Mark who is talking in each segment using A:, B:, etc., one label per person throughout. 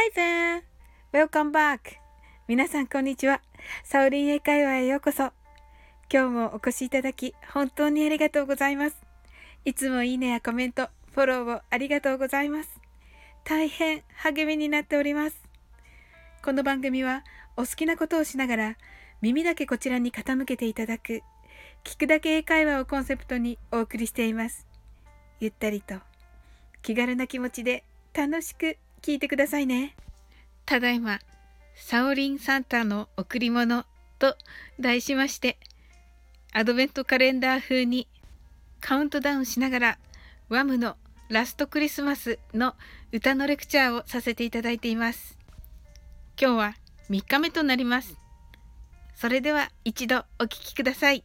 A: Hi there! Welcome back! 皆さんこんにちは。サオリン英会話へようこそ。今日もお越しいただき本当にありがとうございます。いつもいいねやコメント、フォローをありがとうございます。大変励みになっております。この番組はお好きなことをしながら耳だけこちらに傾けていただく聞くだけ英会話をコンセプトにお送りしています。ゆったりと気軽な気持ちで楽しく聞いてくださいね。ただいま、サオリンサンタの贈り物と題しまして、アドベントカレンダー風にカウントダウンしながら、ワムのラストクリスマスの歌のレクチャーをさせていただいています。今日は3日目となります。それでは一度お聴きください。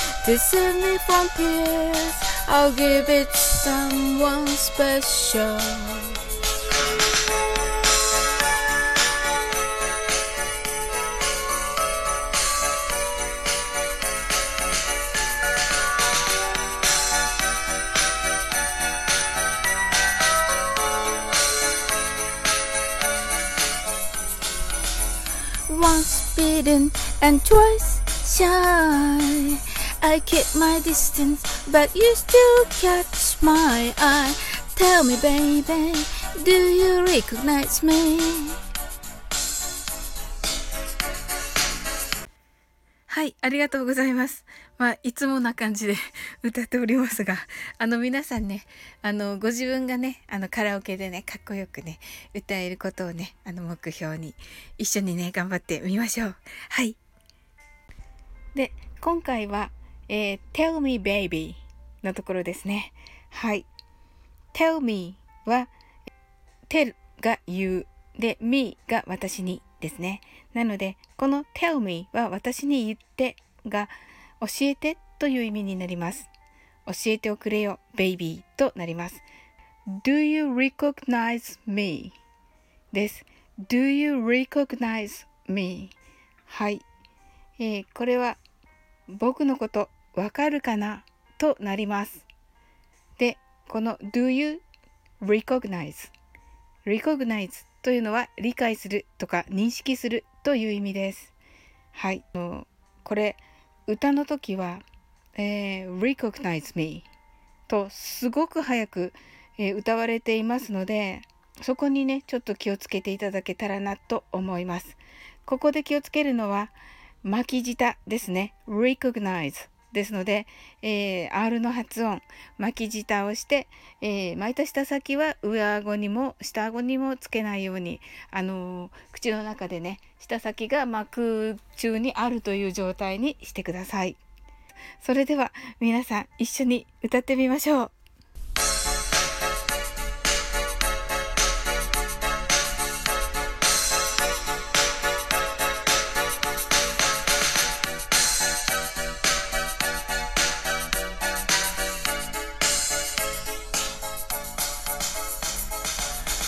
B: to me from tears, I'll give it someone special. Once bitten and twice shy. I keep my distance, but you still catch my eye. Tell me, baby, do you recognize me?
A: はい、ありがとうございます。まあ、いつもな感じで 歌っておりますが、あの、皆さんね、あの、ご自分がね、あの、カラオケでね、かっこよくね、歌えることをね、あの、目標に、一緒にね、頑張ってみましょう。はい。で、今回は、えー、tell me baby のところですね。はい。tell me は、tell が言う。で、me が私にですね。なので、この tell me は私に言ってが教えてという意味になります。教えておくれよ、baby となります。Do you recognize me? です。Do you recognize me? はい。えー、これは僕のことわかるかな？となります。で、この Do you recognize? recognize というのは理解するとか認識するという意味です。はい。これ、歌の時は、えー、recognize me とすごく早く、えー、歌われていますので、そこにね、ちょっと気をつけていただけたらなと思います。ここで気をつけるのは、巻き舌ですね。recognize ですので、えー、R の発音、巻き舌をして、えー、巻いた舌先は上顎にも下顎にもつけないように、あのー、口の中でね、舌先が膜中にあるという状態にしてください。それでは皆さん一緒に歌ってみましょう。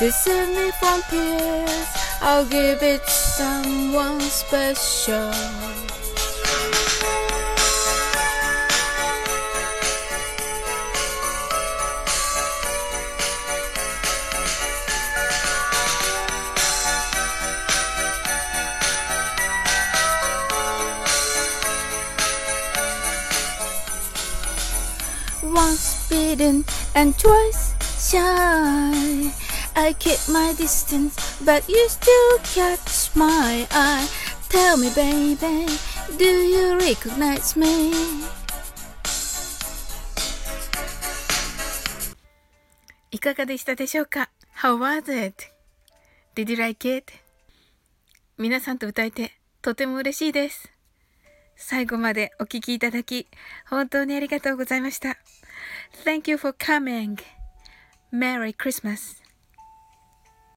B: to save me from tears. I'll give it to someone special. Once bitten and twice shy. I keep my distance, but you still catch my eye. Tell me, baby, do you recognize me?
A: いかがでしたでしょうか ?How was it?Did you like it? 皆さんと歌えてとても嬉しいです。最後までお聴きいただき、本当にありがとうございました。Thank you for coming. Merry Christmas.